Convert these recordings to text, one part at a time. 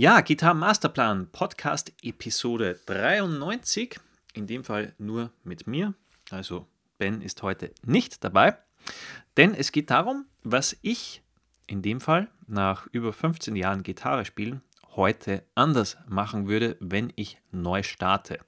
Ja, Gitarre Masterplan, Podcast Episode 93. In dem Fall nur mit mir. Also Ben ist heute nicht dabei. Denn es geht darum, was ich in dem Fall nach über 15 Jahren Gitarre spielen heute anders machen würde, wenn ich neu starte.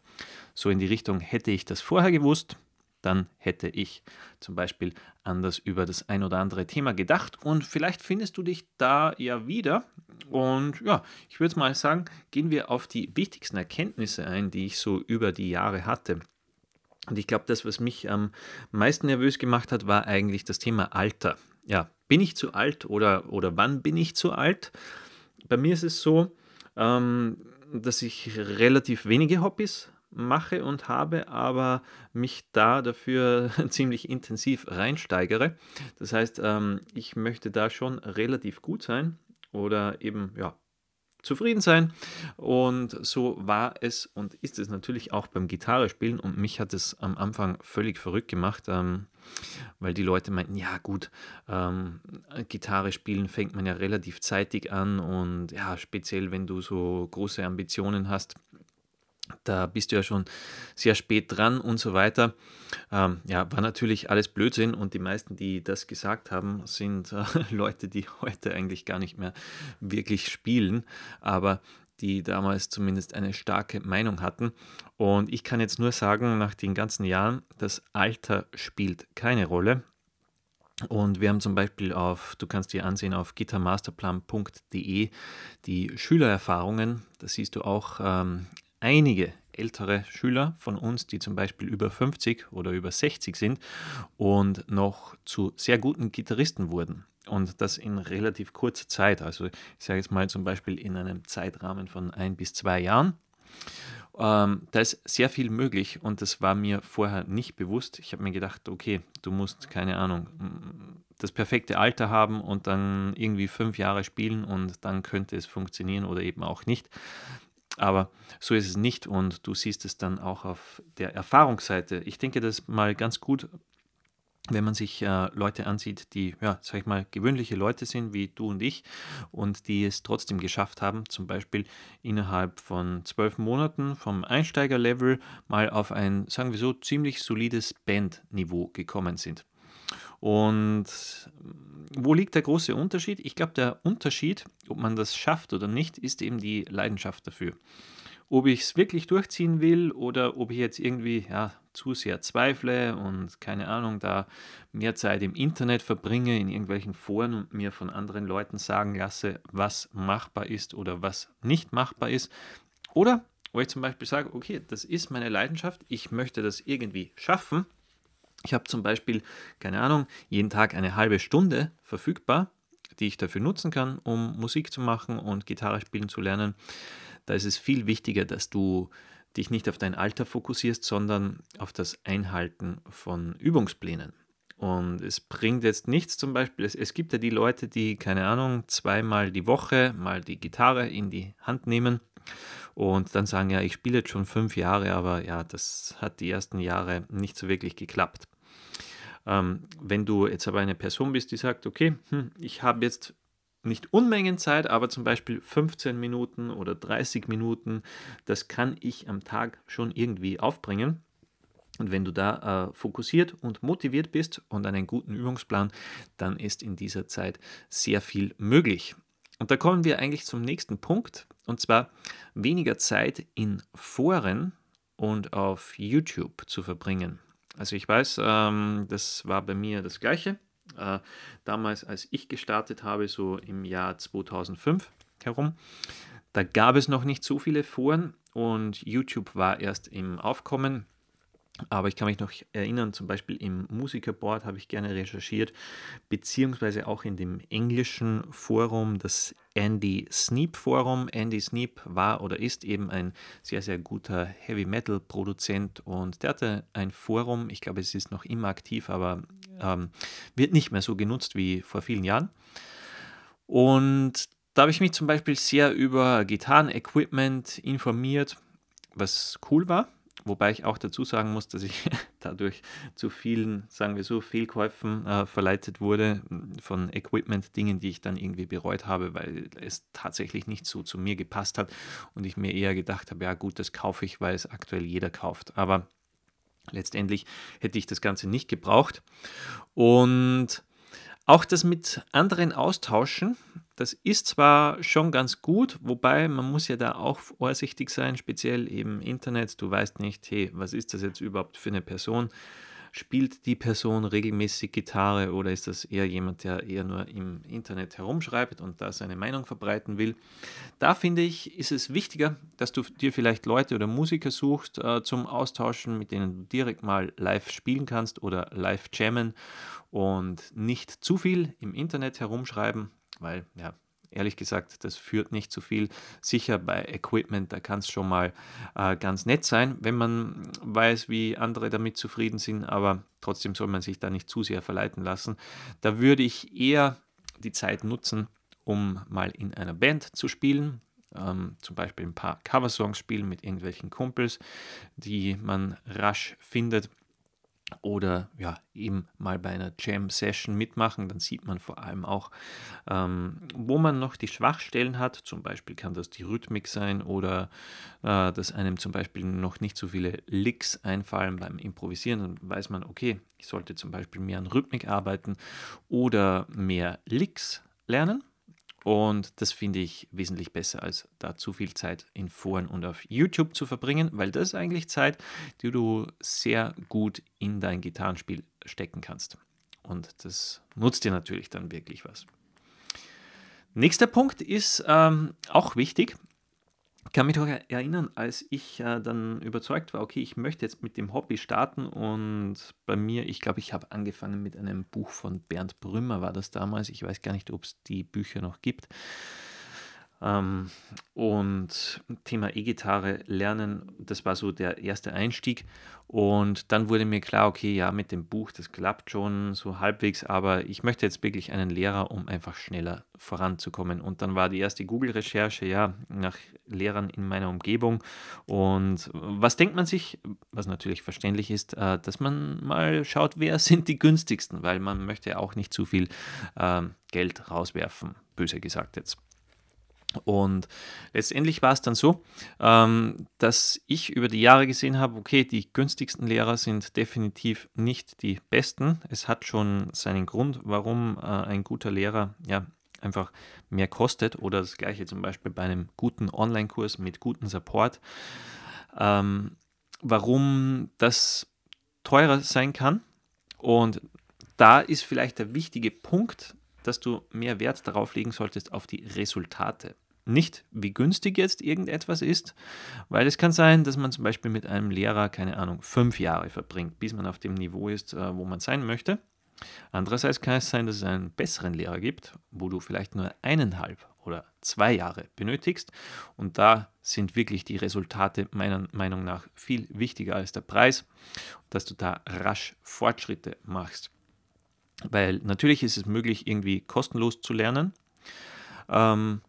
So in die Richtung hätte ich das vorher gewusst, dann hätte ich zum Beispiel anders über das ein oder andere Thema gedacht und vielleicht findest du dich da ja wieder. Und ja, ich würde mal sagen, gehen wir auf die wichtigsten Erkenntnisse ein, die ich so über die Jahre hatte. Und ich glaube, das, was mich am meisten nervös gemacht hat, war eigentlich das Thema Alter. Ja, bin ich zu alt oder, oder wann bin ich zu alt? Bei mir ist es so, ähm, dass ich relativ wenige Hobbys mache und habe, aber mich da dafür ziemlich intensiv reinsteigere. Das heißt, ähm, ich möchte da schon relativ gut sein oder eben ja zufrieden sein. Und so war es und ist es natürlich auch beim Gitarre spielen. Und mich hat es am Anfang völlig verrückt gemacht, ähm, weil die Leute meinten, ja gut, ähm, Gitarre spielen fängt man ja relativ zeitig an und ja, speziell wenn du so große Ambitionen hast, da bist du ja schon sehr spät dran und so weiter. Ähm, ja, war natürlich alles Blödsinn und die meisten, die das gesagt haben, sind äh, Leute, die heute eigentlich gar nicht mehr wirklich spielen, aber die damals zumindest eine starke Meinung hatten. Und ich kann jetzt nur sagen, nach den ganzen Jahren, das Alter spielt keine Rolle. Und wir haben zum Beispiel auf, du kannst dir ansehen auf gitarmasterplan.de die Schülererfahrungen. Da siehst du auch ähm, einige ältere Schüler von uns, die zum Beispiel über 50 oder über 60 sind und noch zu sehr guten Gitarristen wurden. Und das in relativ kurzer Zeit. Also ich sage jetzt mal zum Beispiel in einem Zeitrahmen von ein bis zwei Jahren. Ähm, da ist sehr viel möglich und das war mir vorher nicht bewusst. Ich habe mir gedacht, okay, du musst, keine Ahnung, das perfekte Alter haben und dann irgendwie fünf Jahre spielen und dann könnte es funktionieren oder eben auch nicht. Aber so ist es nicht und du siehst es dann auch auf der Erfahrungsseite. Ich denke, das ist mal ganz gut, wenn man sich äh, Leute ansieht, die, ja, sag ich mal, gewöhnliche Leute sind, wie du und ich, und die es trotzdem geschafft haben, zum Beispiel innerhalb von zwölf Monaten vom Einsteigerlevel mal auf ein, sagen wir so, ziemlich solides Bandniveau gekommen sind. Und wo liegt der große Unterschied? Ich glaube, der Unterschied, ob man das schafft oder nicht, ist eben die Leidenschaft dafür. Ob ich es wirklich durchziehen will oder ob ich jetzt irgendwie ja, zu sehr zweifle und keine Ahnung, da mehr Zeit im Internet verbringe, in irgendwelchen Foren und mir von anderen Leuten sagen lasse, was machbar ist oder was nicht machbar ist. Oder wo ich zum Beispiel sage, okay, das ist meine Leidenschaft, ich möchte das irgendwie schaffen ich habe zum Beispiel, keine Ahnung, jeden Tag eine halbe Stunde verfügbar, die ich dafür nutzen kann, um Musik zu machen und Gitarre spielen zu lernen. Da ist es viel wichtiger, dass du dich nicht auf dein Alter fokussierst, sondern auf das Einhalten von Übungsplänen. Und es bringt jetzt nichts zum Beispiel, es, es gibt ja die Leute, die, keine Ahnung, zweimal die Woche mal die Gitarre in die Hand nehmen und dann sagen, ja, ich spiele jetzt schon fünf Jahre, aber ja, das hat die ersten Jahre nicht so wirklich geklappt. Ähm, wenn du jetzt aber eine Person bist, die sagt, okay, hm, ich habe jetzt nicht Unmengen Zeit, aber zum Beispiel 15 Minuten oder 30 Minuten, das kann ich am Tag schon irgendwie aufbringen. Und wenn du da äh, fokussiert und motiviert bist und einen guten Übungsplan, dann ist in dieser Zeit sehr viel möglich. Und da kommen wir eigentlich zum nächsten Punkt, und zwar weniger Zeit in Foren und auf YouTube zu verbringen. Also ich weiß, ähm, das war bei mir das gleiche. Äh, damals, als ich gestartet habe, so im Jahr 2005 herum, da gab es noch nicht so viele Foren und YouTube war erst im Aufkommen. Aber ich kann mich noch erinnern, zum Beispiel im Musikerboard habe ich gerne recherchiert, beziehungsweise auch in dem englischen Forum, das Andy Sneap Forum. Andy Sneap war oder ist eben ein sehr, sehr guter Heavy Metal Produzent und der hatte ein Forum, ich glaube, es ist noch immer aktiv, aber ähm, wird nicht mehr so genutzt wie vor vielen Jahren. Und da habe ich mich zum Beispiel sehr über Gitarren-Equipment informiert, was cool war Wobei ich auch dazu sagen muss, dass ich dadurch zu vielen, sagen wir so, Fehlkäufen äh, verleitet wurde von Equipment, Dingen, die ich dann irgendwie bereut habe, weil es tatsächlich nicht so zu mir gepasst hat und ich mir eher gedacht habe, ja gut, das kaufe ich, weil es aktuell jeder kauft. Aber letztendlich hätte ich das Ganze nicht gebraucht. Und auch das mit anderen austauschen, das ist zwar schon ganz gut, wobei man muss ja da auch vorsichtig sein, speziell im Internet. Du weißt nicht, hey, was ist das jetzt überhaupt für eine Person? Spielt die Person regelmäßig Gitarre oder ist das eher jemand, der eher nur im Internet herumschreibt und da seine Meinung verbreiten will? Da finde ich, ist es wichtiger, dass du dir vielleicht Leute oder Musiker suchst äh, zum Austauschen, mit denen du direkt mal live spielen kannst oder live jammen und nicht zu viel im Internet herumschreiben, weil ja, ehrlich gesagt, das führt nicht zu viel. Sicher bei Equipment, da kann es schon mal äh, ganz nett sein, wenn man weiß, wie andere damit zufrieden sind, aber trotzdem soll man sich da nicht zu sehr verleiten lassen. Da würde ich eher die Zeit nutzen, um mal in einer Band zu spielen. Ähm, zum Beispiel ein paar Coversongs spielen mit irgendwelchen Kumpels, die man rasch findet oder ja, eben mal bei einer Jam-Session mitmachen. Dann sieht man vor allem auch, ähm, wo man noch die Schwachstellen hat. Zum Beispiel kann das die Rhythmik sein oder äh, dass einem zum Beispiel noch nicht so viele Licks einfallen beim Improvisieren. Dann weiß man, okay, ich sollte zum Beispiel mehr an Rhythmik arbeiten oder mehr Licks lernen. Und das finde ich wesentlich besser, als da zu viel Zeit in Foren und auf YouTube zu verbringen, weil das ist eigentlich Zeit, die du sehr gut in dein Gitarrenspiel stecken kannst. Und das nutzt dir natürlich dann wirklich was. Nächster Punkt ist ähm, auch wichtig, ich kann mich noch erinnern, als ich äh, dann überzeugt war, okay, ich möchte jetzt mit dem Hobby starten und bei mir, ich glaube, ich habe angefangen mit einem Buch von Bernd Brümmer, war das damals. Ich weiß gar nicht, ob es die Bücher noch gibt. Ähm, und Thema E-Gitarre lernen, das war so der erste Einstieg. Und dann wurde mir klar, okay, ja, mit dem Buch, das klappt schon so halbwegs, aber ich möchte jetzt wirklich einen Lehrer, um einfach schneller voranzukommen. Und dann war die erste Google-Recherche, ja, nach Lehrern in meiner Umgebung. Und was denkt man sich, was natürlich verständlich ist, äh, dass man mal schaut, wer sind die günstigsten, weil man möchte auch nicht zu viel äh, Geld rauswerfen, böse gesagt jetzt. Und letztendlich war es dann so, ähm, dass ich über die Jahre gesehen habe, okay, die günstigsten Lehrer sind definitiv nicht die besten. Es hat schon seinen Grund, warum äh, ein guter Lehrer ja einfach mehr kostet oder das gleiche zum Beispiel bei einem guten Online-Kurs mit gutem Support. Ähm, warum das teurer sein kann. Und da ist vielleicht der wichtige Punkt, dass du mehr Wert darauf legen solltest, auf die Resultate. Nicht, wie günstig jetzt irgendetwas ist, weil es kann sein, dass man zum Beispiel mit einem Lehrer, keine Ahnung, fünf Jahre verbringt, bis man auf dem Niveau ist, äh, wo man sein möchte. Andererseits kann es sein, dass es einen besseren Lehrer gibt, wo du vielleicht nur eineinhalb oder zwei Jahre benötigst. Und da sind wirklich die Resultate meiner Meinung nach viel wichtiger als der Preis, dass du da rasch Fortschritte machst. Weil natürlich ist es möglich, irgendwie kostenlos zu lernen. Ähm,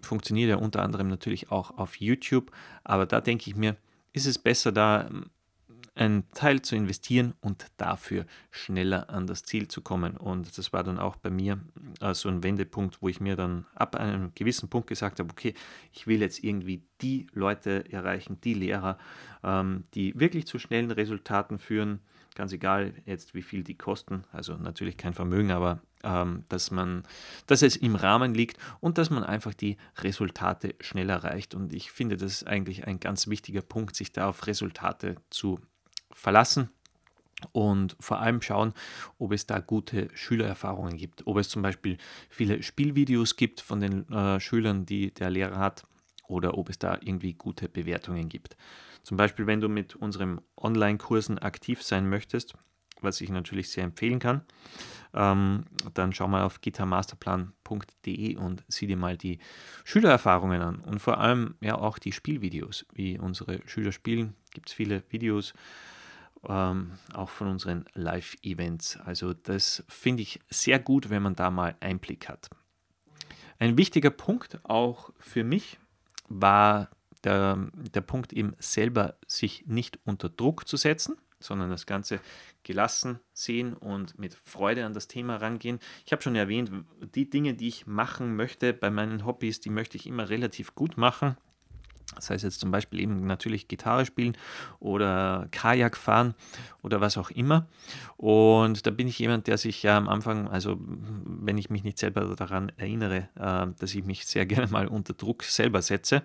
funktioniert ja unter anderem natürlich auch auf YouTube, aber da denke ich mir, ist es besser, da ähm, einen Teil zu investieren und dafür schneller an das Ziel zu kommen. Und das war dann auch bei mir äh, so ein Wendepunkt, wo ich mir dann ab einem gewissen Punkt gesagt habe, okay, ich will jetzt irgendwie die Leute erreichen, die Lehrer, ähm, die wirklich zu schnellen Resultaten führen, ganz egal jetzt, wie viel die kosten, also natürlich kein Vermögen, aber ähm, dass man, dass es im Rahmen liegt und dass man einfach die Resultate schnell erreicht. Und ich finde, das ist eigentlich ein ganz wichtiger Punkt, sich da auf Resultate zu verlassen und vor allem schauen, ob es da gute Schülererfahrungen gibt, ob es zum Beispiel viele Spielvideos gibt von den äh, Schülern, die der Lehrer hat oder ob es da irgendwie gute Bewertungen gibt. Zum Beispiel, wenn du mit unseren Online-Kursen aktiv sein möchtest, was ich natürlich sehr empfehlen kann, ähm, dann schau mal auf gitarmasterplan.de und sieh dir mal die Schülererfahrungen an und vor allem ja auch die Spielvideos, wie unsere Schüler spielen. Gibt es viele Videos, ähm, auch von unseren Live-Events. Also das finde ich sehr gut, wenn man da mal Einblick hat. Ein wichtiger Punkt auch für mich war der, der Punkt eben selber sich nicht unter Druck zu setzen, sondern das Ganze gelassen sehen und mit Freude an das Thema rangehen. Ich habe schon erwähnt, die Dinge, die ich machen möchte bei meinen Hobbys, die möchte ich immer relativ gut machen. Das heißt jetzt zum Beispiel eben natürlich Gitarre spielen oder Kajak fahren oder was auch immer. Und da bin ich jemand, der sich ja am Anfang, also wenn ich mich nicht selber daran erinnere, äh, dass ich mich sehr gerne mal unter Druck selber setze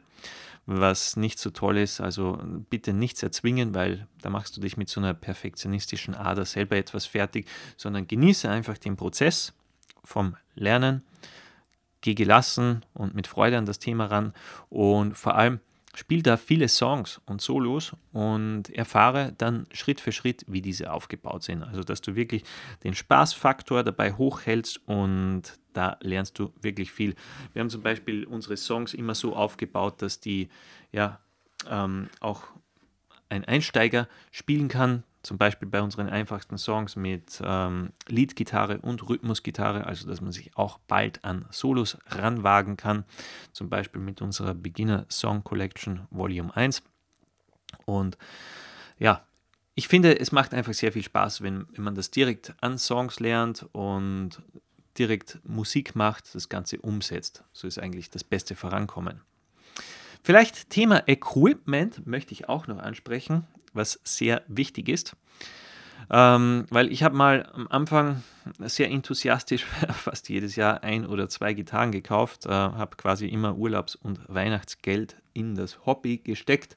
was nicht so toll ist. Also bitte nichts erzwingen, weil da machst du dich mit so einer perfektionistischen Ader selber etwas fertig, sondern genieße einfach den Prozess vom Lernen, geh gelassen und mit Freude an das Thema ran und vor allem spiel da viele Songs und Solos und erfahre dann Schritt für Schritt, wie diese aufgebaut sind. Also, dass du wirklich den Spaßfaktor dabei hochhältst und da lernst du wirklich viel. Wir haben zum Beispiel unsere Songs immer so aufgebaut, dass die ja ähm, auch ein Einsteiger spielen kann, zum Beispiel bei unseren einfachsten Songs mit ähm, Leadgitarre und Rhythmusgitarre, also dass man sich auch bald an Solos ranwagen kann, zum Beispiel mit unserer Beginner Song Collection Volume 1. Und ja, ich finde, es macht einfach sehr viel Spaß, wenn, wenn man das direkt an Songs lernt und direkt Musik macht, das Ganze umsetzt. So ist eigentlich das beste Vorankommen. Vielleicht Thema Equipment möchte ich auch noch ansprechen was sehr wichtig ist. Ähm, weil ich habe mal am Anfang sehr enthusiastisch fast jedes Jahr ein oder zwei Gitarren gekauft, äh, habe quasi immer Urlaubs- und Weihnachtsgeld in das Hobby gesteckt,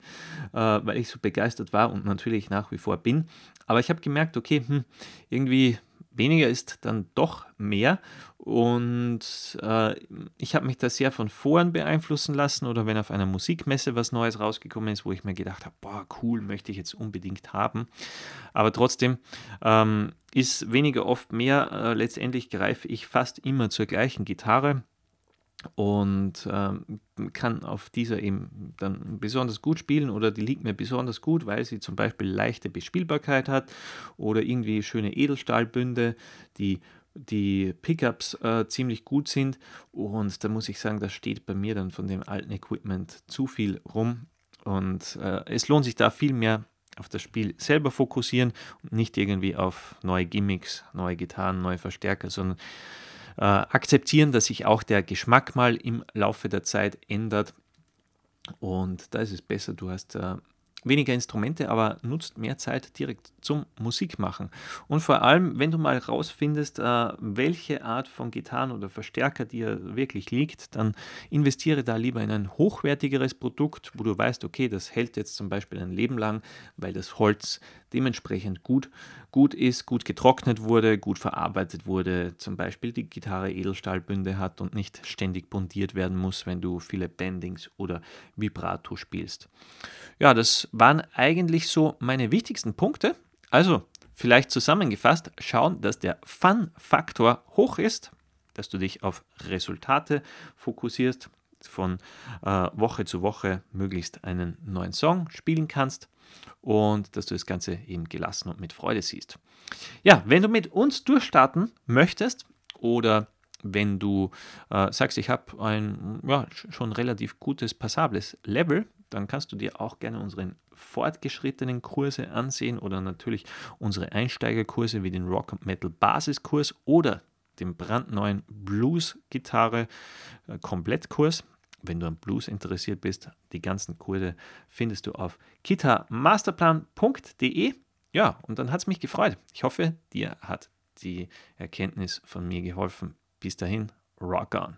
äh, weil ich so begeistert war und natürlich nach wie vor bin. Aber ich habe gemerkt, okay, hm, irgendwie weniger ist dann doch mehr. Und äh, ich habe mich da sehr von Foren beeinflussen lassen oder wenn auf einer Musikmesse was Neues rausgekommen ist, wo ich mir gedacht habe, boah, cool, möchte ich jetzt unbedingt haben. Aber trotzdem ähm, ist weniger oft mehr. Äh, letztendlich greife ich fast immer zur gleichen Gitarre und ähm, kann auf dieser eben dann besonders gut spielen oder die liegt mir besonders gut, weil sie zum Beispiel leichte Bespielbarkeit hat oder irgendwie schöne Edelstahlbünde, die die Pickups äh, ziemlich gut sind. Und da muss ich sagen, das steht bei mir dann von dem alten Equipment zu viel rum. Und äh, es lohnt sich da viel mehr auf das Spiel selber fokussieren und nicht irgendwie auf neue Gimmicks, neue Gitarren, neue Verstärker, sondern äh, akzeptieren, dass sich auch der Geschmack mal im Laufe der Zeit ändert. Und da ist es besser, du hast äh, weniger Instrumente, aber nutzt mehr Zeit direkt zum Musikmachen. Und vor allem, wenn du mal rausfindest, äh, welche Art von Gitarren oder Verstärker dir wirklich liegt, dann investiere da lieber in ein hochwertigeres Produkt, wo du weißt, okay, das hält jetzt zum Beispiel ein Leben lang, weil das Holz dementsprechend gut, gut ist, gut getrocknet wurde, gut verarbeitet wurde, zum Beispiel die Gitarre Edelstahlbünde hat und nicht ständig bundiert werden muss, wenn du viele Bendings oder Vibrato spielst. Ja, das waren eigentlich so meine wichtigsten Punkte. Also, vielleicht zusammengefasst, schauen, dass der Fun-Faktor hoch ist, dass du dich auf Resultate fokussierst, von äh, Woche zu Woche möglichst einen neuen Song spielen kannst und dass du das Ganze eben gelassen und mit Freude siehst. Ja, wenn du mit uns durchstarten möchtest oder wenn du äh, sagst, ich habe ein ja, schon relativ gutes, passables Level, dann kannst du dir auch gerne unseren fortgeschrittenen Kurse ansehen oder natürlich unsere Einsteigerkurse wie den Rock Metal Basiskurs oder den brandneuen Blues Gitarre äh, Komplettkurs. Wenn du am Blues interessiert bist, die ganzen Kurse findest du auf kitamasterplan.de. Ja, und dann hat es mich gefreut. Ich hoffe, dir hat die Erkenntnis von mir geholfen. Bis dahin, rock on.